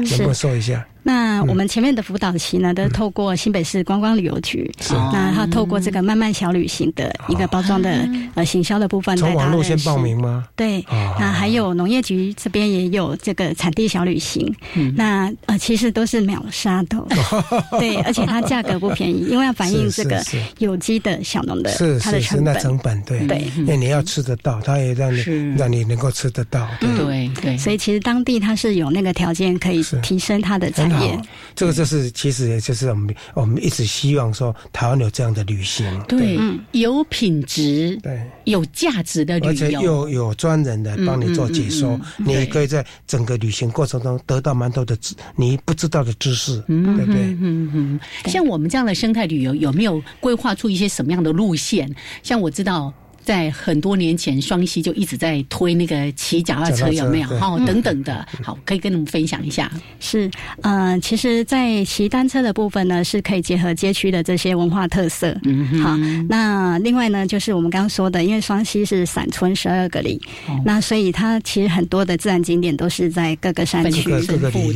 不能说一下？那我们前面的辅导期呢，都是透过新北市观光旅游局，那他透过这个慢慢小旅行的一个包装的呃行销的部分，从网络先报名吗？对，那还有农业局这边也有这个产地小旅行，那呃其实都是秒杀的，<laughs> 对，而且它价格不便宜，因为要反映这个有机的小农的它的成本，成本对。对，那你要吃得到，它也让你让你能够吃得到，对。对，所以其实当地它是有那个条件可以提升它的产业。这个就是其实也就是我们我们一直希望说台湾有这样的旅行，对，有品质，对，有价值的旅游，而且又有专人来帮你做解说，你也可以在整个旅行过程中得到蛮多的知你不知道的知识，对不对？嗯嗯，像我们这样的生态旅游，有没有规划出一些什么样的路线？像我知道。在很多年前，双溪就一直在推那个骑脚踏车，有没有？好，等等的，好，可以跟你们分享一下。是，嗯，其实，在骑单车的部分呢，是可以结合街区的这些文化特色。嗯，好。那另外呢，就是我们刚刚说的，因为双溪是散村十二个里，那所以它其实很多的自然景点都是在各个山区的，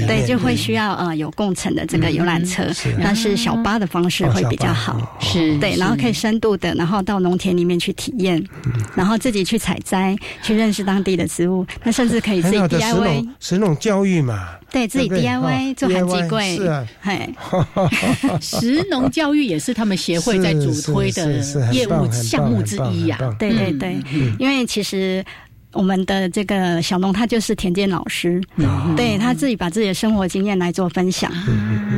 对，就会需要呃有共乘的这个游览车，但是小巴的方式会比较好。是对，然后可以深度的，然后到农田里面去体验。然后自己去采摘，去认识当地的植物，那甚至可以自己 DIY，是那种教育嘛？对自己 DIY 做寒季柜，是啊，嘿，<laughs> 食农教育也是他们协会在主推的业务项目之一呀。对对对，因为其实。我们的这个小农，他就是田间老师，对他自己把自己的生活经验来做分享。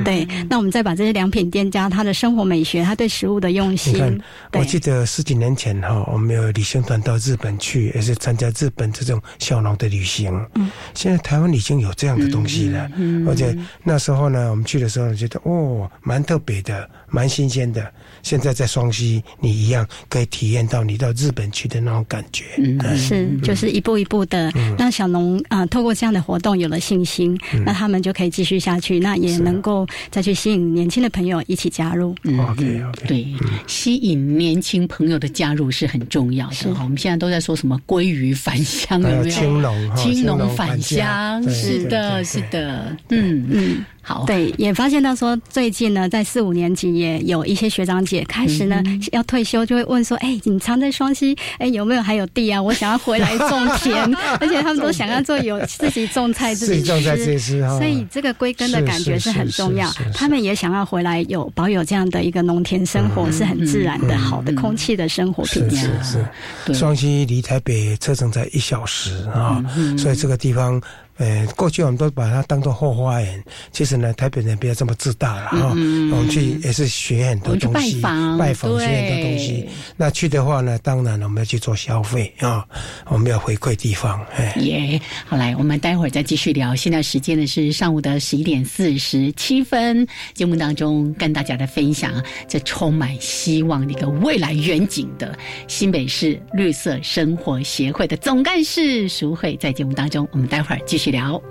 对，那我们再把这些良品店家他的生活美学，他对食物的用心。我记得十几年前哈，我们有旅行团到日本去，也是参加日本这种小农的旅行。嗯，现在台湾已经有这样的东西了，而且那时候呢，我们去的时候觉得哦，蛮特别的，蛮新鲜的。现在在双溪，你一样可以体验到你到日本去的那种感觉。嗯，是，就是一步一步的，让小农啊，透过这样的活动有了信心，那他们就可以继续下去，那也能够再去吸引年轻的朋友一起加入。OK，对，吸引年轻朋友的加入是很重要的。好，我们现在都在说什么“鲑鱼返乡”有没有？青农，青农返乡，是的，是的，嗯。嗯。好，对，也发现到说，最近呢，在四五年级也有一些学长姐开始呢要退休，就会问说：“哎，你常在双溪，哎，有没有还有地啊？我想要回来种田，<laughs> 而且他们都想要做有自己种菜自己吃，所以这个归根的感觉是很重要。他们也想要回来有保有这样的一个农田生活，是很自然的好的空气的生活品质。是是，双溪离台北车程才一小时啊，所以这个地方。呃，过去我们都把它当做后花园。其实呢，台北人不要这么自大了哈。我们去也是学很多东西，拜访学很多东西。那去的话呢，当然我们要去做消费啊，我们要回馈地方。耶，好来，我们待会儿再继续聊。现在时间呢是上午的十一点四十七分。节目当中跟大家来分享这充满希望的一个未来远景的新北市绿色生活协会的总干事淑慧，在节目当中，我们待会儿继续。去聊。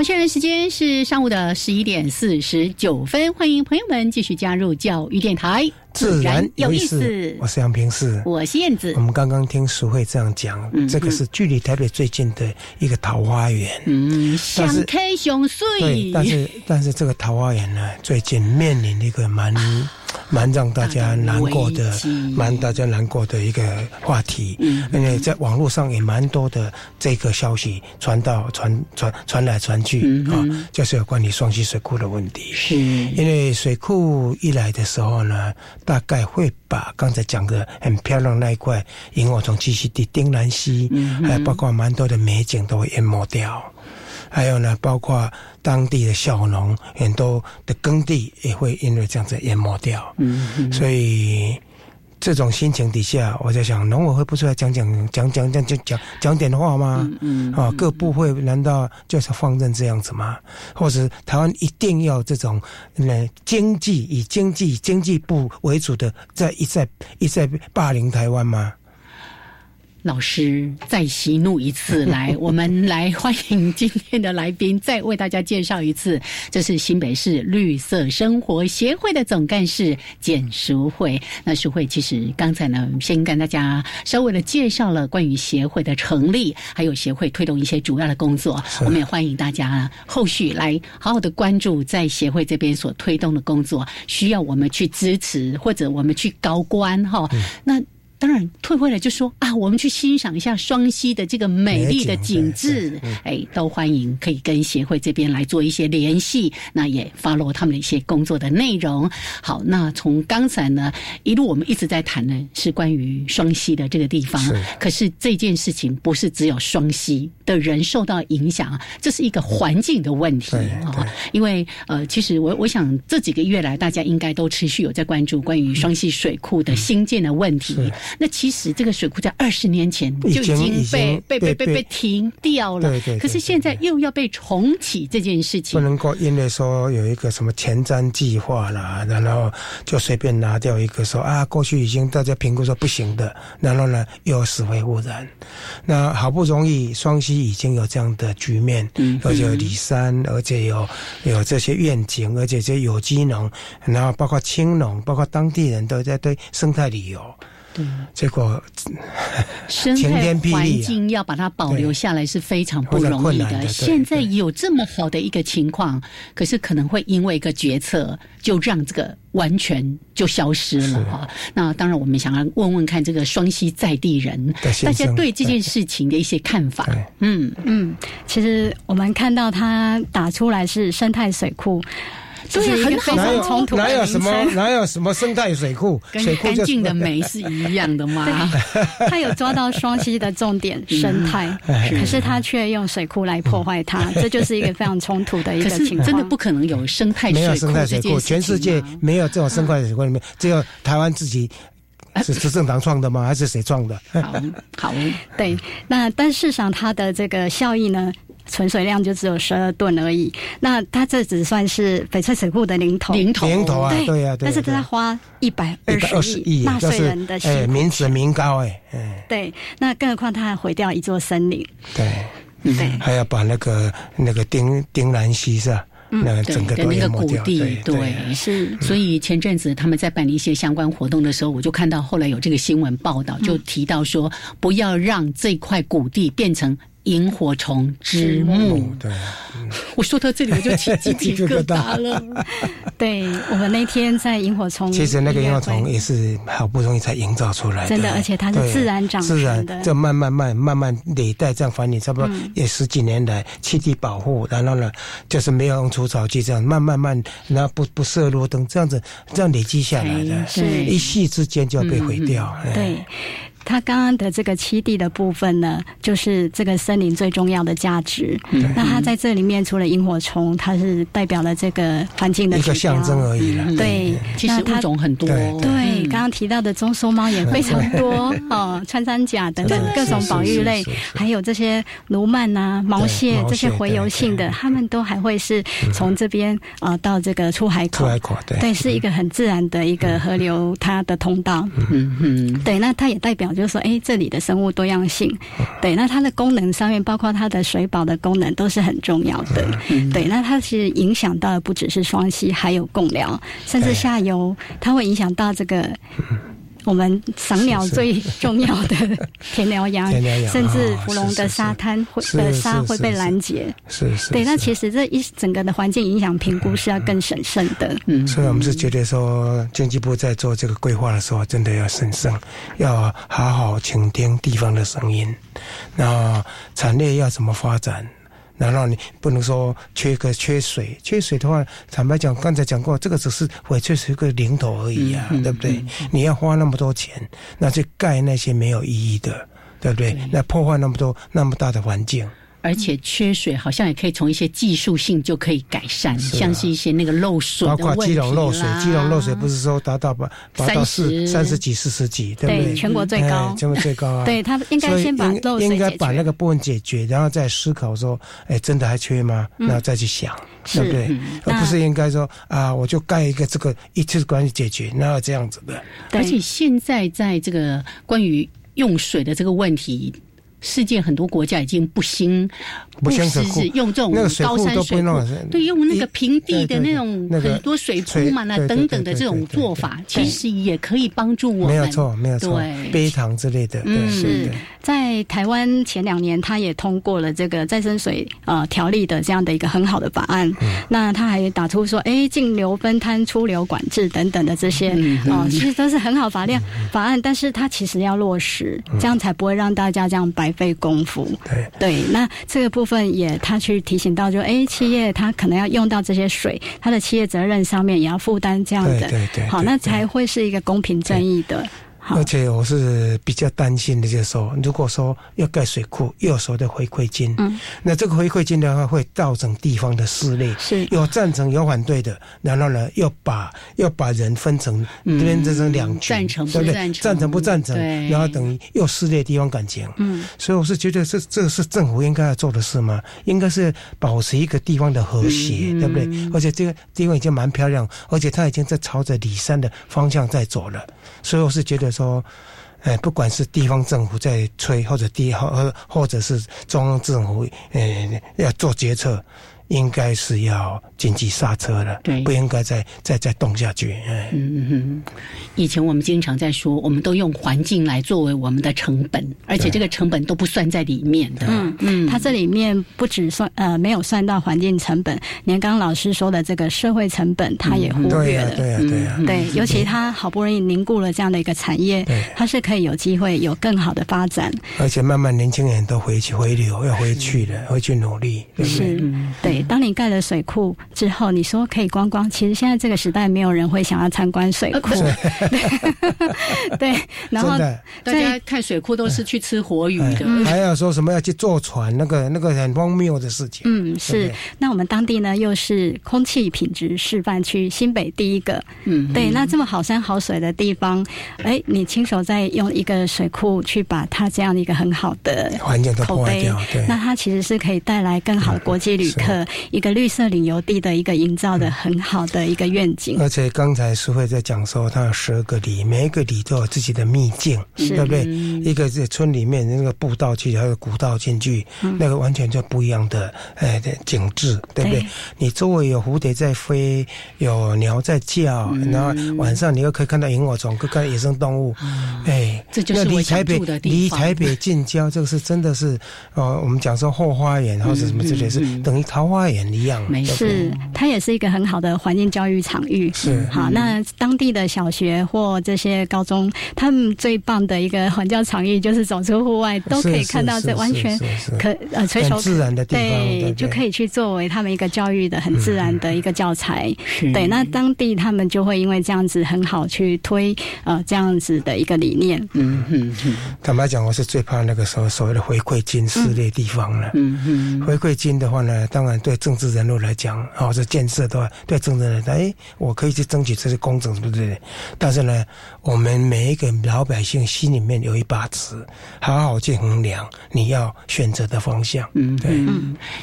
好，现在时间是上午的十一点四十九分，欢迎朋友们继续加入教育电台，自然有意思。我是杨平四，我是燕子。我们刚刚听淑慧这样讲，这个是距离台北最近的一个桃花源。嗯，想开雄水。对，但是但是这个桃花源呢，最近面临一个蛮。蛮让大家难过的，蛮大家难过的一个话题。嗯，因为在网络上也蛮多的这个消息传到传传传来传去啊，就是有关于双溪水库的问题。是，因为水库一来的时候呢，大概会把刚才讲的很漂亮那一块萤火虫栖息地丁兰溪，还有包括蛮多的美景都会淹没掉。还有呢，包括当地的小农很多的耕地也会因为这样子淹没掉。嗯，所以这种心情底下，我在想，农委会不出来讲讲讲讲讲讲讲讲点话吗？嗯，啊，各部会难道就是放任这样子吗？或者台湾一定要这种呢经济以经济经济部为主的，在一再一再霸凌台湾吗？老师再息怒一次，来，我们来欢迎今天的来宾，再为大家介绍一次。这是新北市绿色生活协会的总干事简淑慧。那淑慧其实刚才呢，先跟大家稍微的介绍了关于协会的成立，还有协会推动一些主要的工作。我们也欢迎大家后续来好好的关注在协会这边所推动的工作，需要我们去支持或者我们去高官哈。那。当然，退回来就说啊，我们去欣赏一下双溪的这个美丽的景致，哎，都欢迎可以跟协会这边来做一些联系，那也发落他们的一些工作的内容。好，那从刚才呢一路我们一直在谈的是关于双溪的这个地方，可是这件事情不是只有双溪的人受到影响，这是一个环境的问题啊。因为呃，其实我我想这几个月来，大家应该都持续有在关注关于双溪水库的新建的问题。那其实这个水库在二十年前就已经被被被被被停掉了，对对。可是现在又要被重启这件事情，不能够因为说有一个什么前瞻计划啦，然后就随便拿掉一个说啊，过去已经大家评估说不行的，然后呢又死灰复燃。那好不容易双溪已经有这样的局面，而且有里山，而且有有这些愿景，而且这有机农，然后包括青农，包括当地人都在对生态旅游。对，结果生态环境要把它保留下来是非常不容易的。现在有这么好的一个情况，可是可能会因为一个决策，就让这个完全就消失了哈。那当然，我们想要问问看这个双溪在地人，大家对这件事情的一些看法。嗯嗯，其实我们看到他打出来是生态水库。对，很好。哪有哪有什么哪有什么生态水库？跟干净的煤是一样的吗？<laughs> 他有抓到双溪的重点生态，<laughs> 可是他却用水库来破坏它，这就是一个非常冲突的一个情况。真的不可能有生态水库，生态水库，全世界没有这种生态水库里面，只有台湾自己 <laughs> 是执政党创的吗？还是谁创的？好，好，对。那但事实上，它的这个效益呢？存水量就只有十二吨而已，那它这只算是翡翠水库的零头，零头，零头啊，对呀，但是它花一百二十亿纳税人的钱，民脂民膏哎，对，那更何况它还毁掉一座森林，对，对，还要把那个那个丁丁兰溪是吧？那整个那个谷地，对，是，所以前阵子他们在办理一些相关活动的时候，我就看到后来有这个新闻报道，就提到说，不要让这块谷地变成。萤火虫之墓，对，我说到这里我就起 <laughs> 鸡皮疙瘩了。<laughs> 对我们那天在萤火虫，其实那个萤火虫也是好不容易才营造出来的，真的，而且它是自然长自然的，就慢慢慢慢慢累代这样繁衍，差不多也十几年来栖地保护，然后呢，就是没有用除草剂这样慢慢慢，然后不不射路灯这样子，这样累积下来的，是一夕之间就要被毁掉。对。它刚刚的这个七地的部分呢，就是这个森林最重要的价值。那它在这里面，除了萤火虫，它是代表了这个环境的一个象征而已了。对，其实物种很多。对，刚刚提到的棕松猫也非常多 <laughs> 哦，穿山甲等等各种保育类，还有这些芦蔓啊、毛蟹这些洄游性的，它们都还会是从这边啊到这个出海口。出海口对，对，是一个很自然的一个河流，它的通道。嗯嗯，对，那它也代表。就是说，哎，这里的生物多样性，对，那它的功能上面，包括它的水保的功能，都是很重要的。对，那它其实影响到的不只是双溪，还有贡寮，甚至下游，它会影响到这个。我们赏鸟最重要的 <laughs> 田寮洋，甚至芙蓉的沙滩会的沙会被拦截。是是。对，那其实这一整个的环境影响评估是要更审慎的。嗯，所以我们是觉得说，经济部在做这个规划的时候，真的要审慎，要好好倾听地方的声音。那产业要怎么发展？难道你不能说缺个缺水？缺水的话，坦白讲，刚才讲过，这个只是翡翠是一个零头而已呀，对不对？你要花那么多钱，那去盖那些没有意义的，对不对？那破坏那么多那么大的环境。而且缺水好像也可以从一些技术性就可以改善，像是一些那个漏水包括基隆漏水，基隆漏水不是说达到吧？三十、三十几、四十几，对不对？全国最高，全国最高啊！<laughs> 对他应该先把漏水应该把那个部分解决，然后再思考说，哎，真的还缺吗？然后再去想，对不对？而不是应该说啊，我就盖一个这个一次关系解决，那这样子的。而且现在在这个关于用水的这个问题。世界很多国家已经不兴不兴是用这种高山水库，对，用那个平地的那种很多水库嘛，那等等的这种做法，其实也可以帮助我们。没有错，没有错，杯糖之类的。嗯，是在台湾前两年，他也通过了这个再生水呃条例的这样的一个很好的法案。那他还打出说，哎，进流分摊、出流管制等等的这些啊，其实都是很好法律法案，但是它其实要落实，这样才不会让大家这样白。费功夫，对。对，那这个部分也他去提醒到，就哎，企业他可能要用到这些水，他的企业责任上面也要负担这样的，对对，好，那才会是一个公平正义的。而且我是比较担心的，就是说，如果说要盖水库，又收的回馈金，嗯，那这个回馈金的话，会造成地方的撕裂，是有赞成有反对的，然后呢，又把又把人分成这边这成两群，对不对？赞成不赞成？然后等于又撕裂地方感情，嗯，所以我是觉得这这个是政府应该要做的事吗？应该是保持一个地方的和谐，对不对？而且这个地方已经蛮漂亮，而且它已经在朝着里山的方向在走了，所以我是觉得。说，哎，不管是地方政府在催，或者地或或者是中央政府，呃，要做决策。应该是要紧急刹车了，对，不应该再再再动下去。嗯嗯嗯，以前我们经常在说，我们都用环境来作为我们的成本，而且这个成本都不算在里面的。嗯嗯，它这里面不只算呃没有算到环境成本，连刚刚老师说的这个社会成本，它也忽略了。对啊对啊对，尤其他好不容易凝固了这样的一个产业，它是可以有机会有更好的发展。而且慢慢年轻人都回去回流，要回去了，回去努力。是，对。当你盖了水库之后，你说可以观光，其实现在这个时代没有人会想要参观水库。对，<laughs> 然后大家看水库都是去吃活鱼的，还要说什么要去坐船，那个那个很荒谬的事情。嗯，是。那我们当地呢，又是空气品质示范区，新北第一个。嗯，对。那这么好山好水的地方，哎，你亲手在用一个水库去把它这样的一个很好的环境都破坏掉，对，那它其实是可以带来更好的国际旅客。一个绿色旅游地的一个营造的很好的一个愿景，而且刚才苏慧在讲说，它有十二个里，每一个里都有自己的秘境，对不对？一个是村里面那个步道去，还有古道进去，那个完全就不一样的哎景致，对不对？你周围有蝴蝶在飞，有鸟在叫，然后晚上你又可以看到萤火虫，可以看到野生动物，哎，这就是离台北离台北近郊，这个是真的是哦，我们讲说后花园或者什么之类是等于桃花。园一样，没是它也是一个很好的环境教育场域。是好，那当地的小学或这些高中，他们最棒的一个环教场域就是走出户外，都可以看到这完全可呃垂手自然的地方，对，就可以去作为他们一个教育的很自然的一个教材。对，那当地他们就会因为这样子很好去推呃这样子的一个理念。嗯嗯嗯。坦白讲，我是最怕那个时候所谓的回馈金撕裂地方了。嗯嗯。回馈金的话呢，当然对。政治人物来讲，或者建设的话，对政治人，哎，我可以去争取这些工程，是不是？但是呢，我们每一个老百姓心里面有一把尺，好好去衡量你要选择的方向。嗯，对，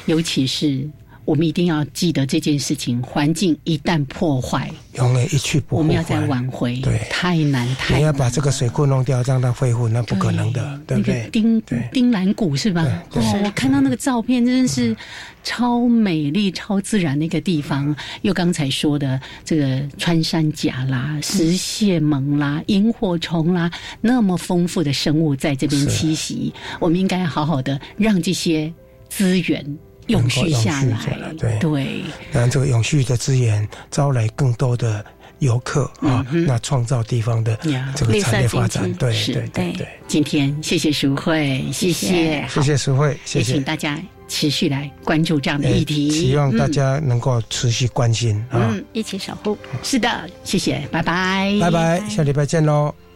尤其是。我们一定要记得这件事情：环境一旦破坏，永远一去不复返。我们要再挽回，对，太难太难。你要把这个水库弄掉，让它恢复，那不可能的，对不对？丁丁兰谷是吧？哦，我看到那个照片，真的是超美丽、超自然的一个地方。又刚才说的这个穿山甲啦、石蟹獴啦、萤火虫啦，那么丰富的生物在这边栖息，我们应该好好的让这些资源。永续下来，对。对，让这个永续的资源招来更多的游客啊，那创造地方的这个产业发展，对对对对。今天谢谢淑慧，谢谢。谢谢。淑慧，谢谢。大家持续来关注这样的议题，希望大家能够持续关心啊，一起守护。是的，谢谢，拜拜，拜拜，下礼拜见喽。